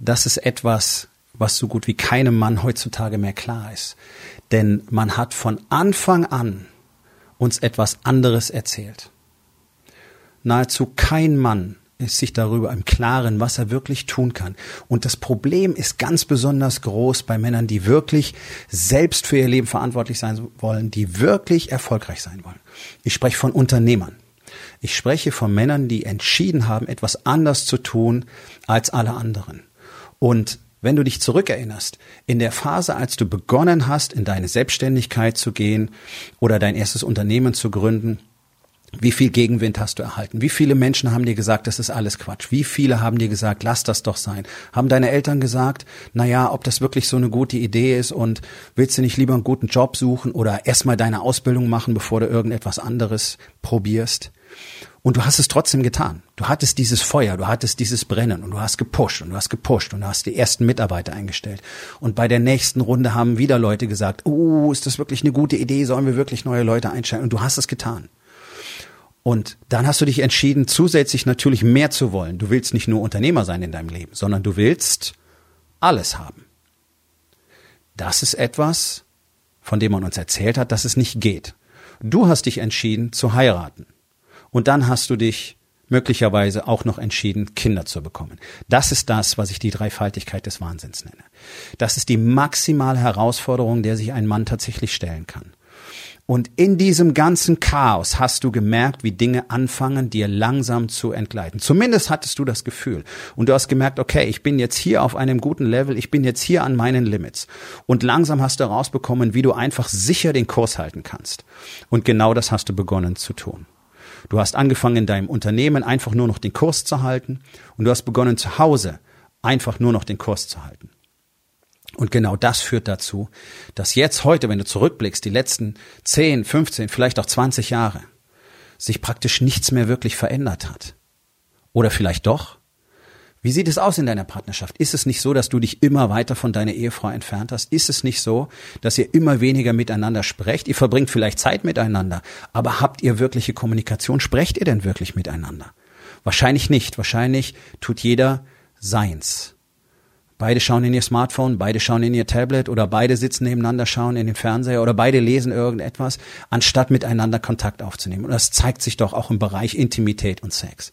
das ist etwas, was so gut wie keinem Mann heutzutage mehr klar ist. Denn man hat von Anfang an uns etwas anderes erzählt. Nahezu kein Mann ist sich darüber im Klaren, was er wirklich tun kann. Und das Problem ist ganz besonders groß bei Männern, die wirklich selbst für ihr Leben verantwortlich sein wollen, die wirklich erfolgreich sein wollen. Ich spreche von Unternehmern. Ich spreche von Männern, die entschieden haben, etwas anders zu tun als alle anderen. Und wenn du dich zurückerinnerst, in der Phase, als du begonnen hast, in deine Selbstständigkeit zu gehen oder dein erstes Unternehmen zu gründen, wie viel Gegenwind hast du erhalten? Wie viele Menschen haben dir gesagt, das ist alles Quatsch? Wie viele haben dir gesagt, lass das doch sein? Haben deine Eltern gesagt, na ja, ob das wirklich so eine gute Idee ist und willst du nicht lieber einen guten Job suchen oder erstmal deine Ausbildung machen, bevor du irgendetwas anderes probierst? Und du hast es trotzdem getan. Du hattest dieses Feuer, du hattest dieses Brennen und du hast gepusht und du hast gepusht und du hast die ersten Mitarbeiter eingestellt. Und bei der nächsten Runde haben wieder Leute gesagt, oh, ist das wirklich eine gute Idee? Sollen wir wirklich neue Leute einstellen? Und du hast es getan. Und dann hast du dich entschieden, zusätzlich natürlich mehr zu wollen. Du willst nicht nur Unternehmer sein in deinem Leben, sondern du willst alles haben. Das ist etwas, von dem man uns erzählt hat, dass es nicht geht. Du hast dich entschieden zu heiraten. Und dann hast du dich möglicherweise auch noch entschieden, Kinder zu bekommen. Das ist das, was ich die Dreifaltigkeit des Wahnsinns nenne. Das ist die maximale Herausforderung, der sich ein Mann tatsächlich stellen kann. Und in diesem ganzen Chaos hast du gemerkt, wie Dinge anfangen, dir langsam zu entgleiten. Zumindest hattest du das Gefühl. Und du hast gemerkt, okay, ich bin jetzt hier auf einem guten Level, ich bin jetzt hier an meinen Limits. Und langsam hast du herausbekommen, wie du einfach sicher den Kurs halten kannst. Und genau das hast du begonnen zu tun. Du hast angefangen in deinem Unternehmen einfach nur noch den Kurs zu halten und du hast begonnen zu Hause einfach nur noch den Kurs zu halten. Und genau das führt dazu, dass jetzt heute, wenn du zurückblickst, die letzten 10, 15, vielleicht auch 20 Jahre, sich praktisch nichts mehr wirklich verändert hat. Oder vielleicht doch? Wie sieht es aus in deiner Partnerschaft? Ist es nicht so, dass du dich immer weiter von deiner Ehefrau entfernt hast? Ist es nicht so, dass ihr immer weniger miteinander sprecht? Ihr verbringt vielleicht Zeit miteinander, aber habt ihr wirkliche Kommunikation? Sprecht ihr denn wirklich miteinander? Wahrscheinlich nicht. Wahrscheinlich tut jeder seins. Beide schauen in ihr Smartphone, beide schauen in ihr Tablet oder beide sitzen nebeneinander, schauen in den Fernseher oder beide lesen irgendetwas, anstatt miteinander Kontakt aufzunehmen. Und das zeigt sich doch auch im Bereich Intimität und Sex.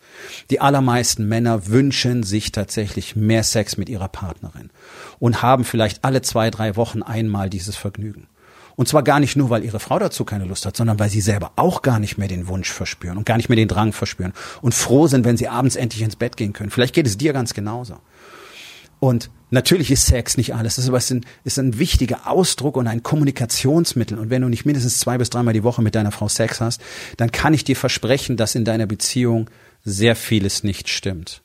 Die allermeisten Männer wünschen sich tatsächlich mehr Sex mit ihrer Partnerin und haben vielleicht alle zwei, drei Wochen einmal dieses Vergnügen. Und zwar gar nicht nur, weil ihre Frau dazu keine Lust hat, sondern weil sie selber auch gar nicht mehr den Wunsch verspüren und gar nicht mehr den Drang verspüren und froh sind, wenn sie abends endlich ins Bett gehen können. Vielleicht geht es dir ganz genauso. Und natürlich ist Sex nicht alles, das ist ist ein wichtiger Ausdruck und ein Kommunikationsmittel. Und wenn du nicht mindestens zwei bis dreimal die Woche mit deiner Frau Sex hast, dann kann ich dir versprechen, dass in deiner Beziehung sehr vieles nicht stimmt.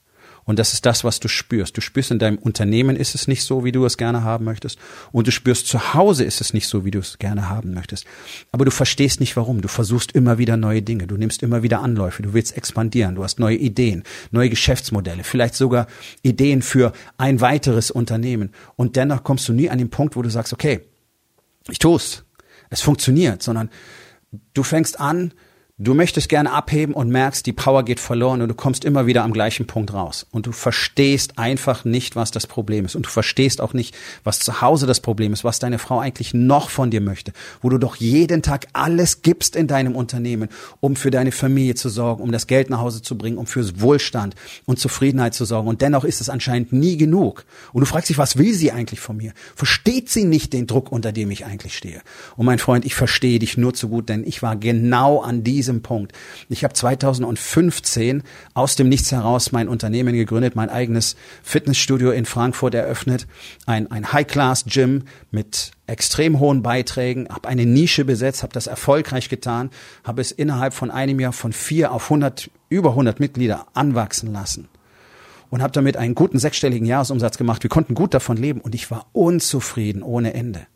Und das ist das, was du spürst. Du spürst in deinem Unternehmen ist es nicht so, wie du es gerne haben möchtest. Und du spürst zu Hause ist es nicht so, wie du es gerne haben möchtest. Aber du verstehst nicht warum. Du versuchst immer wieder neue Dinge. Du nimmst immer wieder Anläufe. Du willst expandieren. Du hast neue Ideen, neue Geschäftsmodelle, vielleicht sogar Ideen für ein weiteres Unternehmen. Und dennoch kommst du nie an den Punkt, wo du sagst, okay, ich tu's. Es funktioniert, sondern du fängst an, Du möchtest gerne abheben und merkst, die Power geht verloren und du kommst immer wieder am gleichen Punkt raus. Und du verstehst einfach nicht, was das Problem ist. Und du verstehst auch nicht, was zu Hause das Problem ist, was deine Frau eigentlich noch von dir möchte. Wo du doch jeden Tag alles gibst in deinem Unternehmen, um für deine Familie zu sorgen, um das Geld nach Hause zu bringen, um fürs Wohlstand und Zufriedenheit zu sorgen. Und dennoch ist es anscheinend nie genug. Und du fragst dich, was will sie eigentlich von mir? Versteht sie nicht den Druck, unter dem ich eigentlich stehe? Und mein Freund, ich verstehe dich nur zu gut, denn ich war genau an diesem diesem Punkt. Ich habe 2015 aus dem Nichts heraus mein Unternehmen gegründet, mein eigenes Fitnessstudio in Frankfurt eröffnet, ein, ein High-Class-Gym mit extrem hohen Beiträgen, habe eine Nische besetzt, habe das erfolgreich getan, habe es innerhalb von einem Jahr von vier auf 100, über 100 Mitglieder anwachsen lassen. und habe damit einen guten sechsstelligen Jahresumsatz gemacht. Wir konnten gut davon leben und ich war unzufrieden ohne Ende.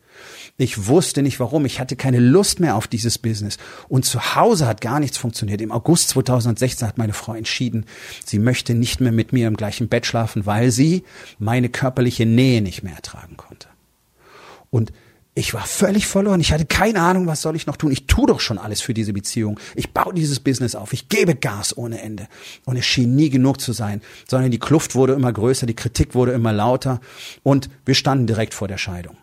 Ich wusste nicht warum. Ich hatte keine Lust mehr auf dieses Business. Und zu Hause hat gar nichts funktioniert. Im August 2016 hat meine Frau entschieden, sie möchte nicht mehr mit mir im gleichen Bett schlafen, weil sie meine körperliche Nähe nicht mehr ertragen konnte. Und ich war völlig verloren. Ich hatte keine Ahnung, was soll ich noch tun. Ich tue doch schon alles für diese Beziehung. Ich baue dieses Business auf. Ich gebe Gas ohne Ende. Und es schien nie genug zu sein, sondern die Kluft wurde immer größer, die Kritik wurde immer lauter und wir standen direkt vor der Scheidung.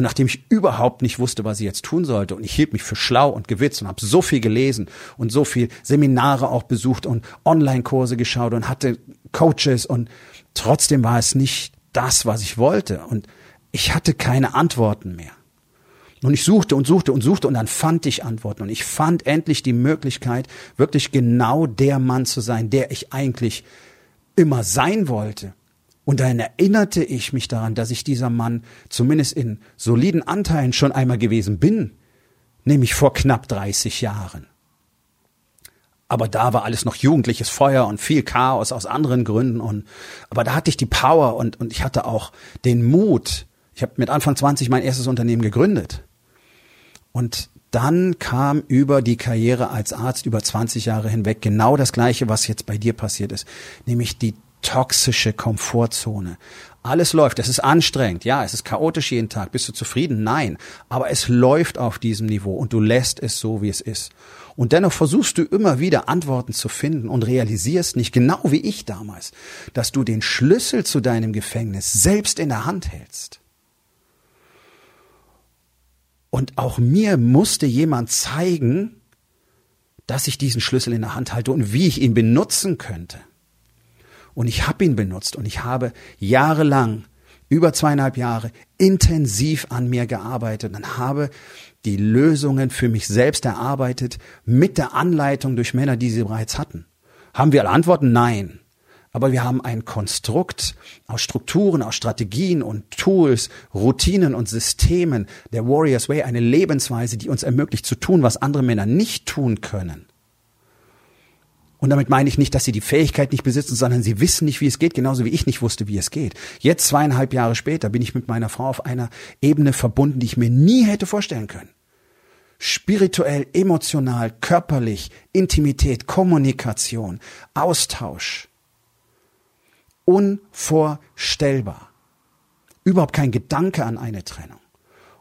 Und nachdem ich überhaupt nicht wusste, was ich jetzt tun sollte, und ich hielt mich für schlau und gewitzt und habe so viel gelesen und so viel Seminare auch besucht und Online-Kurse geschaut und hatte Coaches und trotzdem war es nicht das, was ich wollte. Und ich hatte keine Antworten mehr. Und ich suchte und suchte und suchte und dann fand ich Antworten. Und ich fand endlich die Möglichkeit, wirklich genau der Mann zu sein, der ich eigentlich immer sein wollte. Und dann erinnerte ich mich daran, dass ich dieser Mann zumindest in soliden Anteilen schon einmal gewesen bin, nämlich vor knapp 30 Jahren. Aber da war alles noch jugendliches Feuer und viel Chaos aus anderen Gründen und aber da hatte ich die Power und und ich hatte auch den Mut. Ich habe mit Anfang 20 mein erstes Unternehmen gegründet. Und dann kam über die Karriere als Arzt über 20 Jahre hinweg genau das gleiche, was jetzt bei dir passiert ist, nämlich die toxische Komfortzone. Alles läuft, es ist anstrengend, ja, es ist chaotisch jeden Tag. Bist du zufrieden? Nein. Aber es läuft auf diesem Niveau und du lässt es so, wie es ist. Und dennoch versuchst du immer wieder Antworten zu finden und realisierst nicht, genau wie ich damals, dass du den Schlüssel zu deinem Gefängnis selbst in der Hand hältst. Und auch mir musste jemand zeigen, dass ich diesen Schlüssel in der Hand halte und wie ich ihn benutzen könnte. Und ich habe ihn benutzt und ich habe jahrelang, über zweieinhalb Jahre, intensiv an mir gearbeitet und habe die Lösungen für mich selbst erarbeitet mit der Anleitung durch Männer, die sie bereits hatten. Haben wir alle Antworten? Nein. Aber wir haben ein Konstrukt aus Strukturen, aus Strategien und Tools, Routinen und Systemen der Warriors Way, eine Lebensweise, die uns ermöglicht zu tun, was andere Männer nicht tun können. Und damit meine ich nicht, dass sie die Fähigkeit nicht besitzen, sondern sie wissen nicht, wie es geht, genauso wie ich nicht wusste, wie es geht. Jetzt zweieinhalb Jahre später bin ich mit meiner Frau auf einer Ebene verbunden, die ich mir nie hätte vorstellen können. Spirituell, emotional, körperlich, Intimität, Kommunikation, Austausch. Unvorstellbar. Überhaupt kein Gedanke an eine Trennung.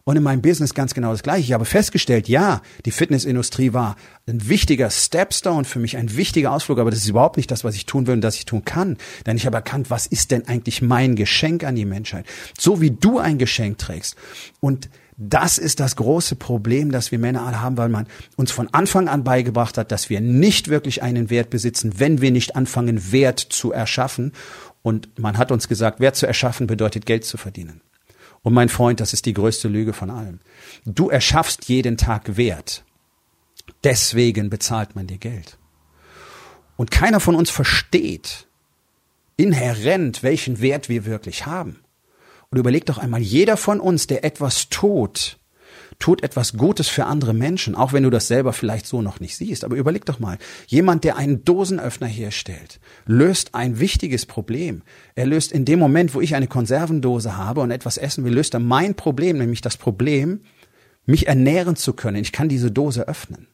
Und in meinem Business ganz genau das Gleiche. Ich habe festgestellt, ja, die Fitnessindustrie war ein wichtiger Stepstone für mich, ein wichtiger Ausflug, aber das ist überhaupt nicht das, was ich tun will und das ich tun kann. Denn ich habe erkannt, was ist denn eigentlich mein Geschenk an die Menschheit? So wie du ein Geschenk trägst. Und das ist das große Problem, das wir Männer alle haben, weil man uns von Anfang an beigebracht hat, dass wir nicht wirklich einen Wert besitzen, wenn wir nicht anfangen, Wert zu erschaffen. Und man hat uns gesagt, Wert zu erschaffen bedeutet Geld zu verdienen. Und mein Freund, das ist die größte Lüge von allem. Du erschaffst jeden Tag Wert. Deswegen bezahlt man dir Geld. Und keiner von uns versteht inhärent, welchen Wert wir wirklich haben. Und überleg doch einmal, jeder von uns, der etwas tut, tut etwas Gutes für andere Menschen, auch wenn du das selber vielleicht so noch nicht siehst. Aber überleg doch mal, jemand, der einen Dosenöffner herstellt, löst ein wichtiges Problem. Er löst in dem Moment, wo ich eine Konservendose habe und etwas essen will, löst er mein Problem, nämlich das Problem, mich ernähren zu können. Ich kann diese Dose öffnen.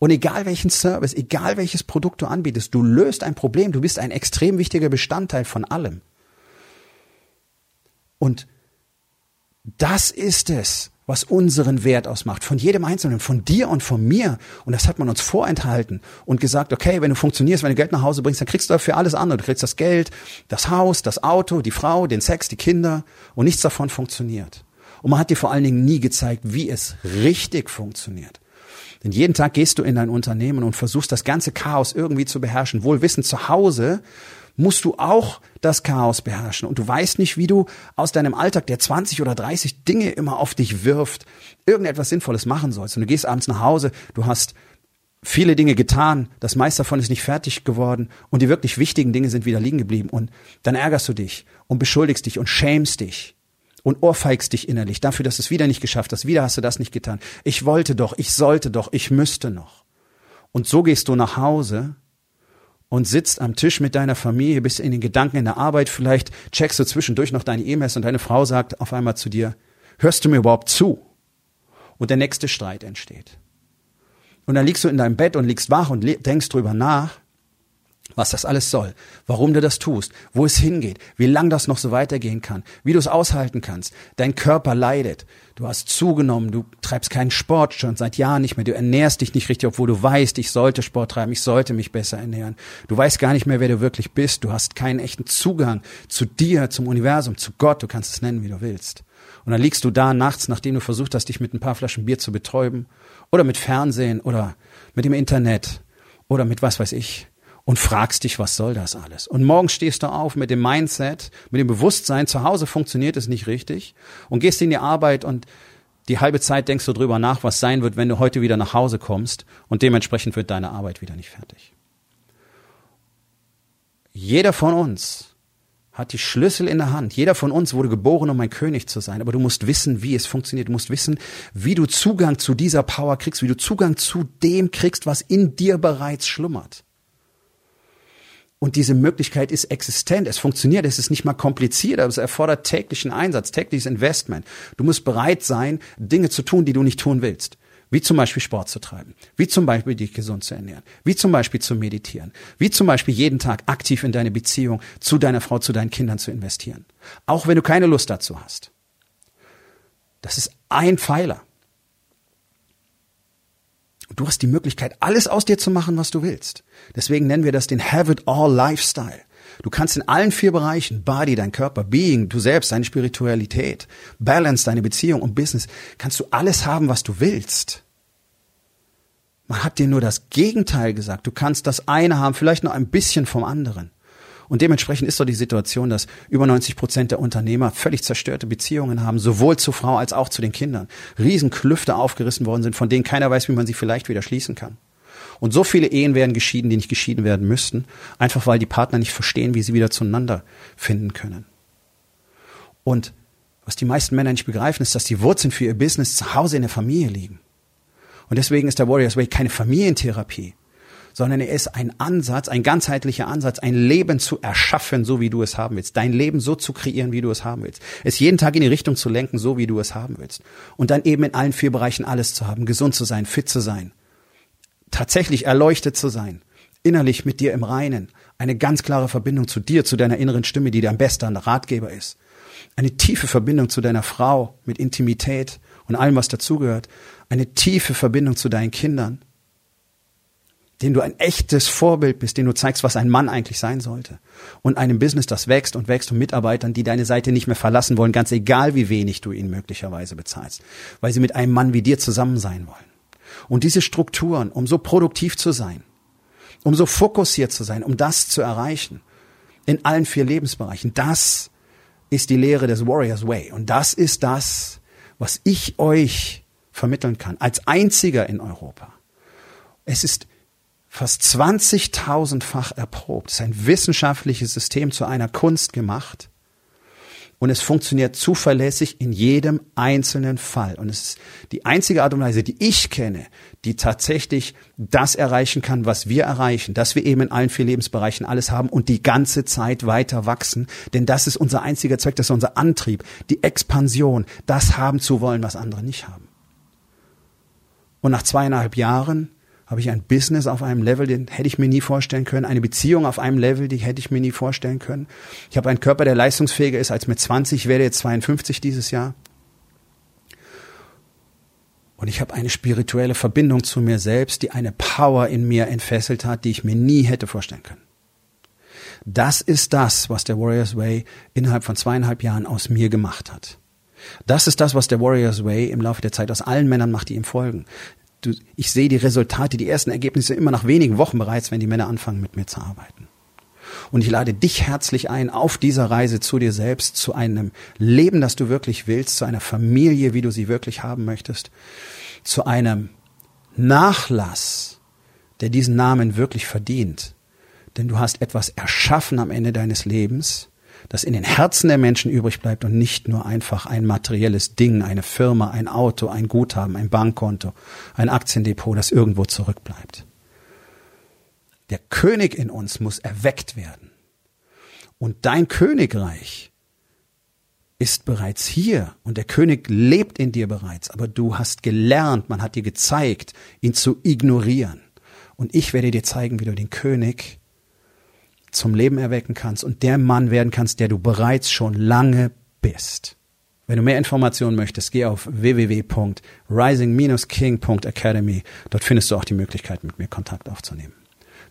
Und egal welchen Service, egal welches Produkt du anbietest, du löst ein Problem, du bist ein extrem wichtiger Bestandteil von allem. Und das ist es, was unseren Wert ausmacht, von jedem Einzelnen, von dir und von mir. Und das hat man uns vorenthalten und gesagt, okay, wenn du funktionierst, wenn du Geld nach Hause bringst, dann kriegst du dafür alles andere. Du kriegst das Geld, das Haus, das Auto, die Frau, den Sex, die Kinder und nichts davon funktioniert. Und man hat dir vor allen Dingen nie gezeigt, wie es richtig funktioniert. Denn jeden Tag gehst du in dein Unternehmen und versuchst das ganze Chaos irgendwie zu beherrschen. Wohl wissen, zu Hause musst du auch das Chaos beherrschen. Und du weißt nicht, wie du aus deinem Alltag, der 20 oder 30 Dinge immer auf dich wirft, irgendetwas Sinnvolles machen sollst. Und du gehst abends nach Hause, du hast viele Dinge getan, das meiste davon ist nicht fertig geworden und die wirklich wichtigen Dinge sind wieder liegen geblieben. Und dann ärgerst du dich und beschuldigst dich und schämst dich und ohrfeigst dich innerlich dafür, dass du es wieder nicht geschafft hast. Wieder hast du das nicht getan. Ich wollte doch, ich sollte doch, ich müsste noch. Und so gehst du nach Hause und sitzt am Tisch mit deiner Familie, bist in den Gedanken in der Arbeit, vielleicht checkst du zwischendurch noch deine E-Mails und deine Frau sagt auf einmal zu dir, hörst du mir überhaupt zu? Und der nächste Streit entsteht. Und dann liegst du in deinem Bett und liegst wach und denkst drüber nach was das alles soll, warum du das tust, wo es hingeht, wie lang das noch so weitergehen kann, wie du es aushalten kannst. Dein Körper leidet. Du hast zugenommen, du treibst keinen Sport schon seit Jahren nicht mehr, du ernährst dich nicht richtig, obwohl du weißt, ich sollte Sport treiben, ich sollte mich besser ernähren. Du weißt gar nicht mehr, wer du wirklich bist. Du hast keinen echten Zugang zu dir, zum Universum, zu Gott. Du kannst es nennen, wie du willst. Und dann liegst du da nachts, nachdem du versucht hast, dich mit ein paar Flaschen Bier zu betäuben oder mit Fernsehen oder mit dem Internet oder mit was weiß ich und fragst dich, was soll das alles? Und morgen stehst du auf mit dem Mindset, mit dem Bewusstsein, zu Hause funktioniert es nicht richtig und gehst in die Arbeit und die halbe Zeit denkst du drüber nach, was sein wird, wenn du heute wieder nach Hause kommst und dementsprechend wird deine Arbeit wieder nicht fertig. Jeder von uns hat die Schlüssel in der Hand. Jeder von uns wurde geboren, um ein König zu sein. Aber du musst wissen, wie es funktioniert. Du musst wissen, wie du Zugang zu dieser Power kriegst, wie du Zugang zu dem kriegst, was in dir bereits schlummert. Und diese Möglichkeit ist existent. Es funktioniert. Es ist nicht mal kompliziert, aber es erfordert täglichen Einsatz, tägliches Investment. Du musst bereit sein, Dinge zu tun, die du nicht tun willst. Wie zum Beispiel Sport zu treiben. Wie zum Beispiel dich gesund zu ernähren. Wie zum Beispiel zu meditieren. Wie zum Beispiel jeden Tag aktiv in deine Beziehung zu deiner Frau, zu deinen Kindern zu investieren. Auch wenn du keine Lust dazu hast. Das ist ein Pfeiler. Du hast die Möglichkeit, alles aus dir zu machen, was du willst. Deswegen nennen wir das den Have It All Lifestyle. Du kannst in allen vier Bereichen, Body, dein Körper, Being, du selbst, deine Spiritualität, Balance, deine Beziehung und Business, kannst du alles haben, was du willst. Man hat dir nur das Gegenteil gesagt. Du kannst das eine haben, vielleicht noch ein bisschen vom anderen. Und dementsprechend ist so die Situation, dass über 90 Prozent der Unternehmer völlig zerstörte Beziehungen haben, sowohl zur Frau als auch zu den Kindern. Riesenklüfte aufgerissen worden sind, von denen keiner weiß, wie man sie vielleicht wieder schließen kann. Und so viele Ehen werden geschieden, die nicht geschieden werden müssten, einfach weil die Partner nicht verstehen, wie sie wieder zueinander finden können. Und was die meisten Männer nicht begreifen, ist, dass die Wurzeln für ihr Business zu Hause in der Familie liegen. Und deswegen ist der Warriors Way keine Familientherapie, sondern er ist ein Ansatz, ein ganzheitlicher Ansatz, ein Leben zu erschaffen, so wie du es haben willst. Dein Leben so zu kreieren, wie du es haben willst. Es jeden Tag in die Richtung zu lenken, so wie du es haben willst. Und dann eben in allen vier Bereichen alles zu haben, gesund zu sein, fit zu sein, tatsächlich erleuchtet zu sein, innerlich mit dir im Reinen, eine ganz klare Verbindung zu dir, zu deiner inneren Stimme, die dein bester Ratgeber ist. Eine tiefe Verbindung zu deiner Frau mit Intimität und allem, was dazugehört. Eine tiefe Verbindung zu deinen Kindern den du ein echtes Vorbild bist, den du zeigst, was ein Mann eigentlich sein sollte. Und einem Business, das wächst und wächst und Mitarbeitern, die deine Seite nicht mehr verlassen wollen, ganz egal, wie wenig du ihnen möglicherweise bezahlst, weil sie mit einem Mann wie dir zusammen sein wollen. Und diese Strukturen, um so produktiv zu sein, um so fokussiert zu sein, um das zu erreichen, in allen vier Lebensbereichen, das ist die Lehre des Warriors Way. Und das ist das, was ich euch vermitteln kann, als einziger in Europa. Es ist fast 20.000-fach erprobt. Es ist ein wissenschaftliches System zu einer Kunst gemacht. Und es funktioniert zuverlässig in jedem einzelnen Fall. Und es ist die einzige Art und Weise, die ich kenne, die tatsächlich das erreichen kann, was wir erreichen, dass wir eben in allen vier Lebensbereichen alles haben und die ganze Zeit weiter wachsen. Denn das ist unser einziger Zweck, das ist unser Antrieb, die Expansion, das haben zu wollen, was andere nicht haben. Und nach zweieinhalb Jahren habe ich ein Business auf einem Level, den hätte ich mir nie vorstellen können, eine Beziehung auf einem Level, die hätte ich mir nie vorstellen können. Ich habe einen Körper, der leistungsfähiger ist als mit 20, ich werde jetzt 52 dieses Jahr. Und ich habe eine spirituelle Verbindung zu mir selbst, die eine Power in mir entfesselt hat, die ich mir nie hätte vorstellen können. Das ist das, was der Warriors Way innerhalb von zweieinhalb Jahren aus mir gemacht hat. Das ist das, was der Warriors Way im Laufe der Zeit aus allen Männern macht, die ihm folgen du, ich sehe die Resultate, die ersten Ergebnisse immer nach wenigen Wochen bereits, wenn die Männer anfangen, mit mir zu arbeiten. Und ich lade dich herzlich ein, auf dieser Reise zu dir selbst, zu einem Leben, das du wirklich willst, zu einer Familie, wie du sie wirklich haben möchtest, zu einem Nachlass, der diesen Namen wirklich verdient. Denn du hast etwas erschaffen am Ende deines Lebens, das in den Herzen der Menschen übrig bleibt und nicht nur einfach ein materielles Ding, eine Firma, ein Auto, ein Guthaben, ein Bankkonto, ein Aktiendepot, das irgendwo zurückbleibt. Der König in uns muss erweckt werden. Und dein Königreich ist bereits hier und der König lebt in dir bereits, aber du hast gelernt, man hat dir gezeigt, ihn zu ignorieren. Und ich werde dir zeigen, wie du den König zum Leben erwecken kannst und der Mann werden kannst, der du bereits schon lange bist. Wenn du mehr Informationen möchtest, geh auf www.rising-king.academy. Dort findest du auch die Möglichkeit, mit mir Kontakt aufzunehmen.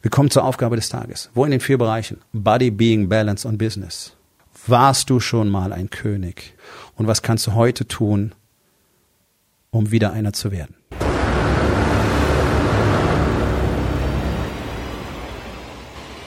Wir kommen zur Aufgabe des Tages. Wo in den vier Bereichen? Body, Being, Balance und Business. Warst du schon mal ein König? Und was kannst du heute tun, um wieder einer zu werden?